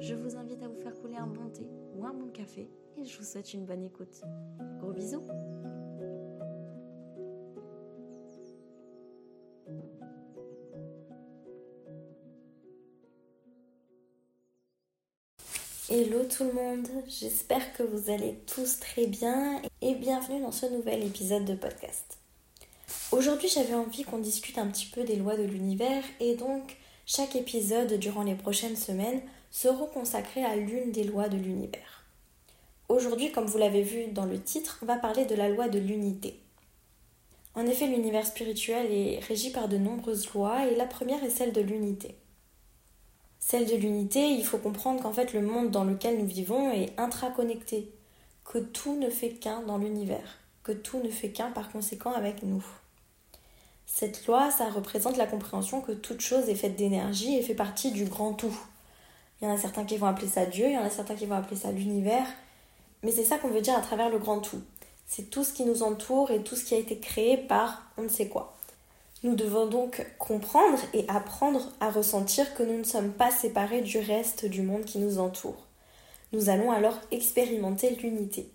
je vous invite à vous faire couler un bon thé ou un bon café et je vous souhaite une bonne écoute. Gros bisous Hello tout le monde, j'espère que vous allez tous très bien et bienvenue dans ce nouvel épisode de podcast. Aujourd'hui j'avais envie qu'on discute un petit peu des lois de l'univers et donc chaque épisode durant les prochaines semaines sera consacré à l'une des lois de l'univers. Aujourd'hui, comme vous l'avez vu dans le titre, on va parler de la loi de l'unité. En effet, l'univers spirituel est régi par de nombreuses lois et la première est celle de l'unité. Celle de l'unité, il faut comprendre qu'en fait le monde dans lequel nous vivons est intraconnecté, que tout ne fait qu'un dans l'univers, que tout ne fait qu'un par conséquent avec nous. Cette loi, ça représente la compréhension que toute chose est faite d'énergie et fait partie du grand tout. Il y en a certains qui vont appeler ça Dieu, il y en a certains qui vont appeler ça l'univers, mais c'est ça qu'on veut dire à travers le grand tout. C'est tout ce qui nous entoure et tout ce qui a été créé par on ne sait quoi. Nous devons donc comprendre et apprendre à ressentir que nous ne sommes pas séparés du reste du monde qui nous entoure. Nous allons alors expérimenter l'unité.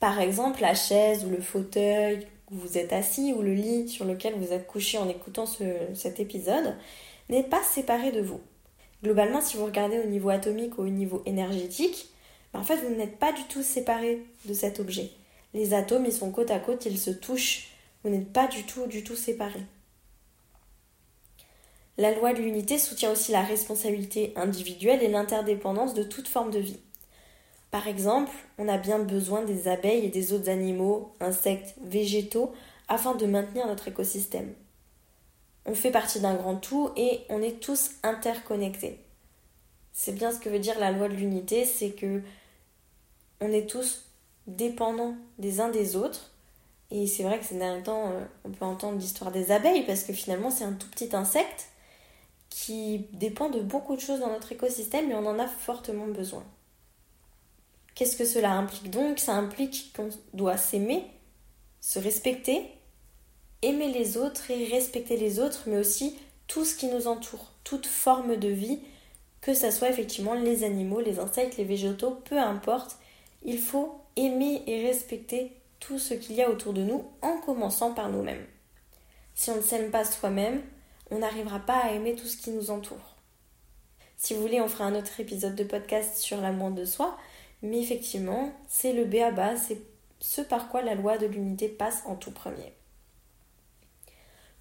Par exemple, la chaise ou le fauteuil où vous êtes assis ou le lit sur lequel vous êtes couché en écoutant cet épisode n'est pas séparé de vous. Globalement, si vous regardez au niveau atomique ou au niveau énergétique, ben, en fait, vous n'êtes pas du tout séparé de cet objet. Les atomes, ils sont côte à côte, ils se touchent. Vous n'êtes pas du tout, du tout séparés. La loi de l'unité soutient aussi la responsabilité individuelle et l'interdépendance de toute forme de vie. Par exemple, on a bien besoin des abeilles et des autres animaux, insectes, végétaux, afin de maintenir notre écosystème. On fait partie d'un grand tout et on est tous interconnectés. C'est bien ce que veut dire la loi de l'unité, c'est que on est tous dépendants des uns des autres. Et c'est vrai que ces derniers temps, euh, on peut entendre l'histoire des abeilles parce que finalement c'est un tout petit insecte qui dépend de beaucoup de choses dans notre écosystème et on en a fortement besoin. Qu'est-ce que cela implique donc? Ça implique qu'on doit s'aimer, se respecter, aimer les autres et respecter les autres, mais aussi tout ce qui nous entoure, toute forme de vie, que ce soit effectivement les animaux, les insectes, les végétaux, peu importe, il faut aimer et respecter tout ce qu'il y a autour de nous en commençant par nous-mêmes. Si on ne s'aime pas soi-même, on n'arrivera pas à aimer tout ce qui nous entoure. Si vous voulez, on fera un autre épisode de podcast sur l'amour de soi, mais effectivement, c'est le B à bas, c'est ce par quoi la loi de l'unité passe en tout premier.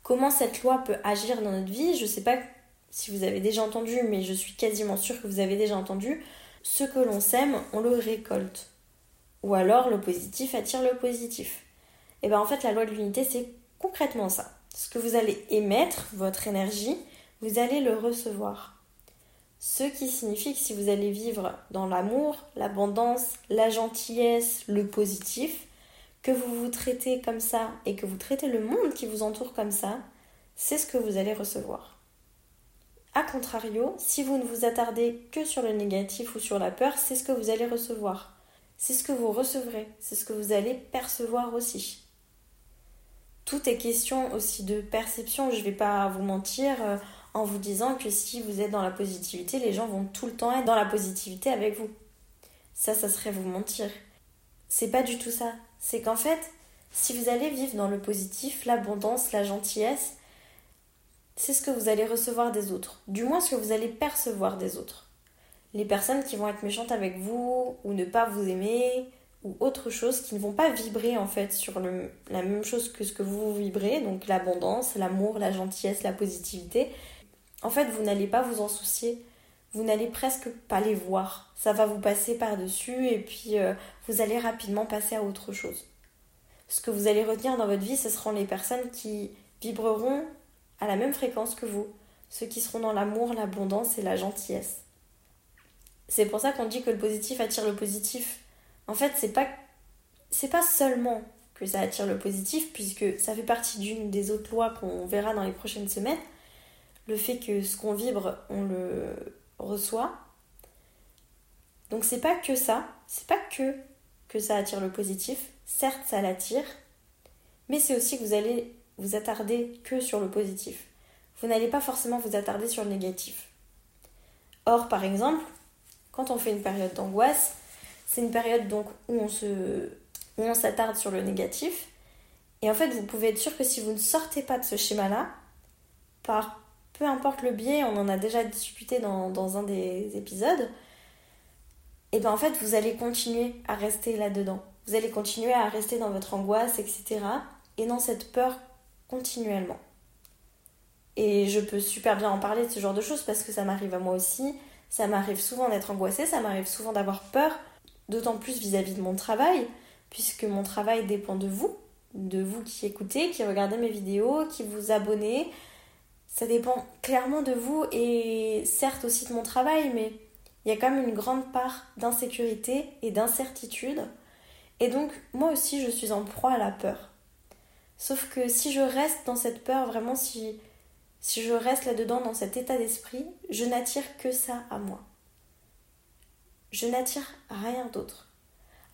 Comment cette loi peut agir dans notre vie Je ne sais pas si vous avez déjà entendu, mais je suis quasiment sûre que vous avez déjà entendu. Ce que l'on sème, on le récolte. Ou alors le positif attire le positif. Et bien en fait, la loi de l'unité, c'est concrètement ça. Ce que vous allez émettre, votre énergie, vous allez le recevoir. Ce qui signifie que si vous allez vivre dans l'amour, l'abondance, la gentillesse, le positif, que vous vous traitez comme ça et que vous traitez le monde qui vous entoure comme ça, c'est ce que vous allez recevoir. A contrario, si vous ne vous attardez que sur le négatif ou sur la peur, c'est ce que vous allez recevoir. C'est ce que vous recevrez, c'est ce que vous allez percevoir aussi tout est question aussi de perception. Je ne vais pas vous mentir euh, en vous disant que si vous êtes dans la positivité, les gens vont tout le temps être dans la positivité avec vous. Ça, ça serait vous mentir. C'est pas du tout ça. C'est qu'en fait, si vous allez vivre dans le positif, l'abondance, la gentillesse, c'est ce que vous allez recevoir des autres. Du moins ce que vous allez percevoir des autres. Les personnes qui vont être méchantes avec vous ou ne pas vous aimer ou autre chose qui ne vont pas vibrer en fait sur la même chose que ce que vous vibrez, donc l'abondance, l'amour, la gentillesse, la positivité. En fait, vous n'allez pas vous en soucier, vous n'allez presque pas les voir. Ça va vous passer par-dessus et puis euh, vous allez rapidement passer à autre chose. Ce que vous allez retenir dans votre vie, ce seront les personnes qui vibreront à la même fréquence que vous, ceux qui seront dans l'amour, l'abondance et la gentillesse. C'est pour ça qu'on dit que le positif attire le positif. En fait, c'est pas c'est pas seulement que ça attire le positif puisque ça fait partie d'une des autres lois qu'on verra dans les prochaines semaines. Le fait que ce qu'on vibre, on le reçoit. Donc c'est pas que ça, c'est pas que que ça attire le positif. Certes, ça l'attire, mais c'est aussi que vous allez vous attarder que sur le positif. Vous n'allez pas forcément vous attarder sur le négatif. Or, par exemple, quand on fait une période d'angoisse, c'est une période donc où on se où on s'attarde sur le négatif. Et en fait, vous pouvez être sûr que si vous ne sortez pas de ce schéma-là, par peu importe le biais, on en a déjà discuté dans, un des épisodes, et bien en fait, vous allez continuer à rester là-dedans. Vous allez continuer à rester dans votre angoisse, etc. Et dans cette peur continuellement. Et je peux super bien en parler de ce genre de choses parce que ça m'arrive à moi aussi. Ça m'arrive souvent d'être angoissée, ça m'arrive souvent d'avoir peur, d'autant plus vis-à-vis de mon travail, puisque mon travail dépend de vous, de vous qui écoutez, qui regardez mes vidéos, qui vous abonnez. Ça dépend clairement de vous et certes aussi de mon travail, mais il y a quand même une grande part d'insécurité et d'incertitude. Et donc, moi aussi, je suis en proie à la peur. Sauf que si je reste dans cette peur, vraiment, si, je reste là-dedans, dans cet état d'esprit, je n'attire que ça à moi. Je n'attire rien d'autre.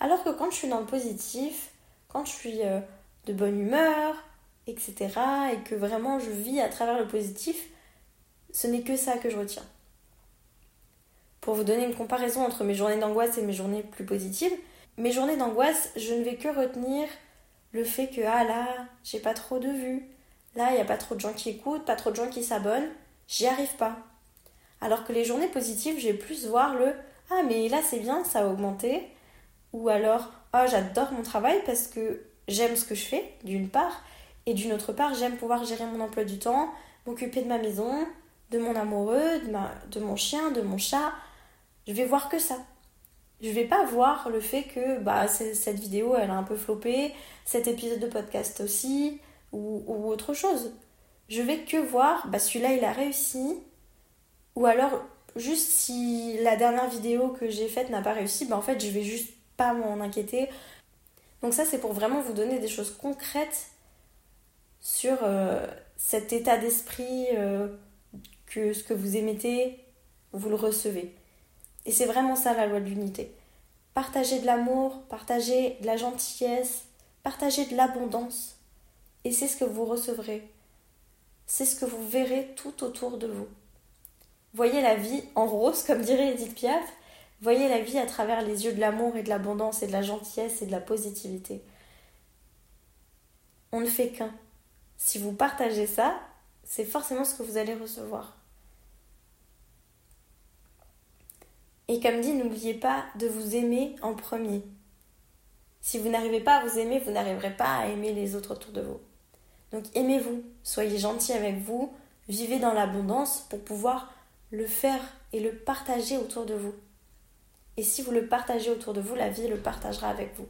Alors que quand je suis dans le positif, quand je suis euh, de bonne humeur, etc., et que vraiment je vis à travers le positif, ce n'est que ça que je retiens. Pour vous donner une comparaison entre mes journées d'angoisse et mes journées plus positives, mes journées d'angoisse, je ne vais que retenir le fait que, ah là, j'ai pas trop de vues, là, il n'y a pas trop de gens qui écoutent, pas trop de gens qui s'abonnent, j'y arrive pas. Alors que les journées positives, j'ai plus voir le, ah mais là c'est bien, ça a augmenté, ou alors, ah j'adore mon travail parce que j'aime ce que je fais, d'une part, et d'une autre part, j'aime pouvoir gérer mon emploi du temps, m'occuper de ma maison, de mon amoureux, de, ma, de mon chien, de mon chat, je vais voir que ça. Je vais pas voir le fait que bah, cette vidéo elle a un peu floppé, cet épisode de podcast aussi, ou, autre chose. Je vais que voir, bah celui-là il a réussi, ou alors juste si la dernière vidéo que j'ai faite n'a pas réussi, bah en fait je vais juste pas m'en inquiéter. Donc ça c'est pour vraiment vous donner des choses concrètes sur euh, cet état d'esprit euh, que ce que vous émettez, vous le recevez. Et c'est vraiment ça la loi de l'unité. Partager de l'amour, partager de la gentillesse, partager de l'abondance. Et c'est ce que vous recevrez. C'est ce que vous verrez tout autour de vous. Voyez la vie en rose, comme dirait Edith Piaf. Voyez la vie à travers les yeux de l'amour et de l'abondance et de la gentillesse et de la positivité. On ne fait qu'un. Si vous partagez ça, c'est forcément ce que vous allez recevoir. Et comme dit, n'oubliez pas de vous aimer en premier. Si vous n'arrivez pas à vous aimer, vous n'arriverez pas à aimer les autres autour de vous. Donc aimez-vous, soyez gentil avec vous, vivez dans l'abondance pour pouvoir le faire et le partager autour de vous. Et si vous le partagez autour de vous, la vie le partagera avec vous.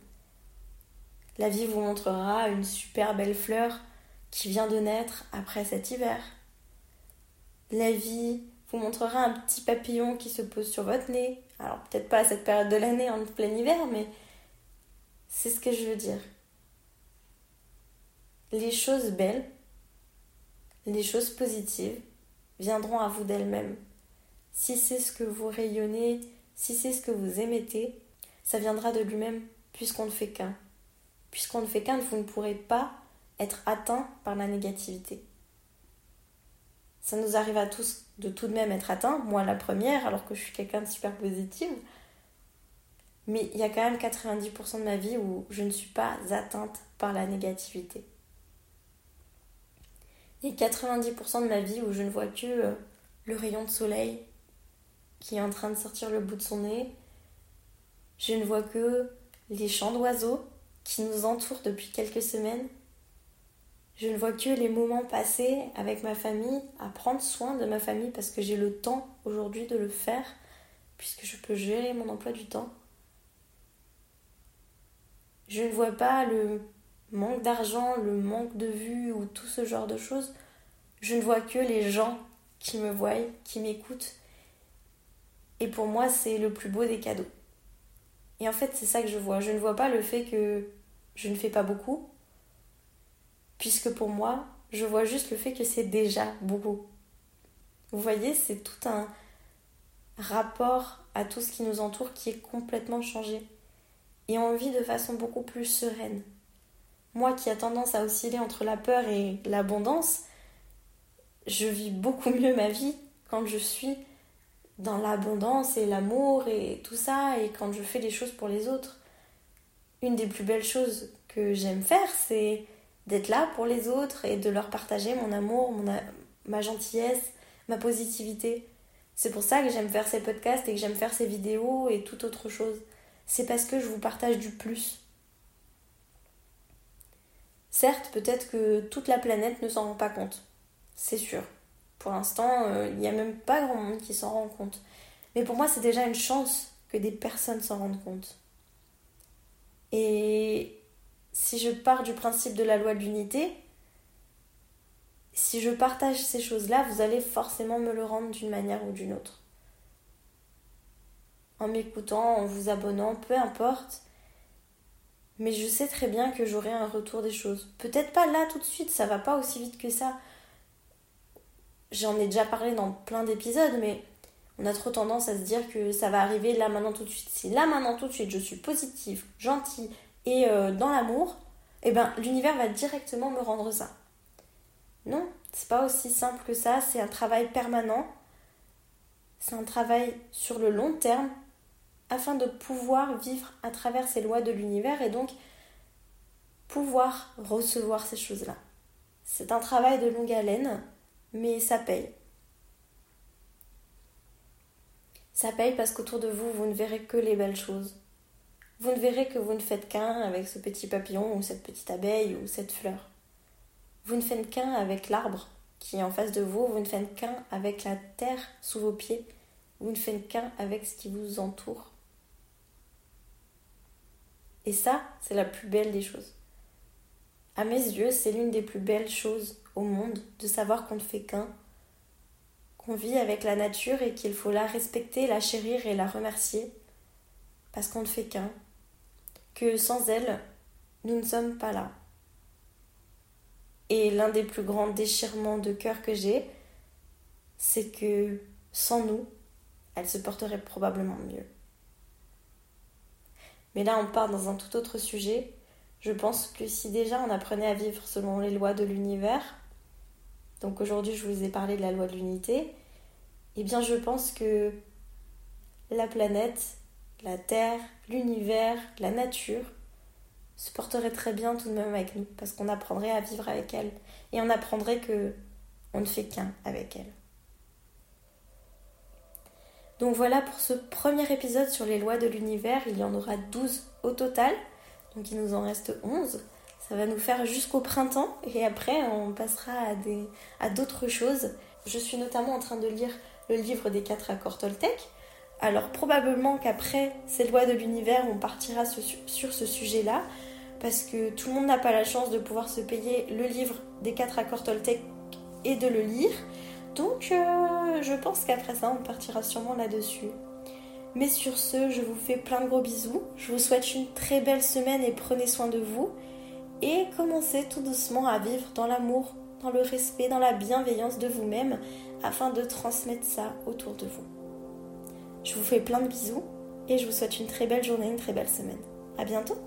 La vie vous montrera une super belle fleur qui vient de naître après cet hiver. La vie vous montrera un petit papillon qui se pose sur votre nez. Alors peut-être pas à cette période de l'année en plein hiver, mais c'est ce que je veux dire. Les choses belles, les choses positives viendront à vous d'elles-mêmes. Si c'est ce que vous rayonnez, si c'est ce que vous émettez, ça viendra de lui-même puisqu'on ne fait qu'un. Puisqu'on ne fait qu'un, vous ne pourrez pas être atteint par la négativité. Ça nous arrive à tous de tout de même être atteint, moi la première, alors que je suis quelqu'un de super positive. Mais il y a quand même 90% de ma vie où je ne suis pas atteinte par la négativité. Il y a 90% de ma vie où je ne vois que euh, le rayon de soleil qui est en train de sortir le bout de son nez. Je ne vois que les chants d'oiseaux qui nous entourent depuis quelques semaines. Je ne vois que les moments passés avec ma famille, à prendre soin de ma famille parce que j'ai le temps aujourd'hui de le faire, puisque je peux gérer mon emploi du temps. Je ne vois pas le manque d'argent, le manque de vue ou tout ce genre de choses. Je ne vois que les gens qui me voient, qui m'écoutent Et pour moi, c'est le plus beau des cadeaux. Et en fait, c'est ça que je vois. Je ne vois pas le fait que je ne fais pas beaucoup, puisque pour moi, je vois juste le fait que c'est déjà beaucoup. Vous voyez, c'est tout un rapport à tout ce qui nous entoure qui est complètement changé. Et on vit de façon beaucoup plus sereine. Moi qui a tendance à osciller entre la peur et l'abondance, je vis beaucoup mieux ma vie quand je suis dans l'abondance et l'amour et tout ça, et quand je fais des choses pour les autres. Une des plus belles choses que j'aime faire, c'est d'être là pour les autres et de leur partager mon amour, mon ma gentillesse, ma positivité. C'est pour ça que j'aime faire ces podcasts et que j'aime faire ces vidéos et toute autre chose. C'est parce que je vous partage du plus. Certes, peut-être que toute la planète ne s'en rend pas compte. C'est sûr. Pour l'instant, euh, il n'y a même pas grand monde qui s'en rend compte. Mais pour moi, c'est déjà une chance que des personnes s'en rendent compte. Et si je pars du principe de la loi de l'unité, si je partage ces choses-là, vous allez forcément me le rendre d'une manière ou d'une autre. En m'écoutant, en vous abonnant, peu importe. Mais je sais très bien que j'aurai un retour des choses. Peut-être pas là tout de suite, ça va pas aussi vite que ça j'en ai déjà parlé dans plein d'épisodes, mais on a trop tendance à se dire que ça va arriver là maintenant tout de suite. Si là maintenant tout de suite je suis positive, gentille et euh, dans l'amour, eh ben l'univers va directement me rendre ça. Non, c'est pas aussi simple que ça, c'est un travail permanent. C'est un travail sur le long terme afin de pouvoir vivre à travers ces lois de l'univers et donc pouvoir recevoir ces choses-là. C'est un travail de longue haleine mais ça paye. Ça paye parce qu'autour de vous, vous ne verrez que les belles choses. Vous ne verrez que vous ne faites qu'un avec ce petit papillon ou cette petite abeille ou cette fleur. Vous ne faites qu'un avec l'arbre qui est en face de vous, vous ne faites qu'un avec la terre sous vos pieds, vous ne faites qu'un avec ce qui vous entoure. Et ça, c'est la plus belle des choses. À mes yeux, c'est l'une des plus belles choses au monde de savoir qu'on ne fait qu'un, qu'on vit avec la nature et qu'il faut la respecter, la chérir et la remercier, parce qu'on ne fait qu'un, sans elle, nous ne sommes pas là. Et l'un des plus grands déchirements de cœur que j'ai, c'est que sans nous, elle se porterait probablement mieux. Mais là, on part dans un tout autre sujet. Je pense que si déjà on apprenait à vivre selon les lois de l'univers, donc aujourd'hui je vous ai parlé de la loi de l'unité, eh bien je pense que la planète, la Terre, l'univers, la nature se porterait très bien tout de même avec nous, parce qu'on apprendrait à vivre avec elle, et on apprendrait que on ne fait qu'un avec elle. Donc voilà pour ce premier épisode sur les lois de l'univers, il y en aura 12 au total, donc il nous en reste 11. Ça va nous faire jusqu'au printemps et après on passera à, à d'autres choses. Je suis notamment en train de lire le livre des quatre accords Toltec. Alors probablement qu'après ces lois de l'univers, on partira sur ce sujet-là parce que tout le monde n'a pas la chance de pouvoir se payer le livre des quatre accords Toltec et de le lire. Donc euh, je pense qu'après ça, on partira sûrement là-dessus. Mais sur ce, je vous fais plein de gros bisous. Je vous souhaite une très belle semaine et prenez soin de vous et commencez tout doucement à vivre dans l'amour, dans le respect, dans la bienveillance de vous-même afin de transmettre ça autour de vous. Je vous fais plein de bisous et je vous souhaite une très belle journée, une très belle semaine. À bientôt!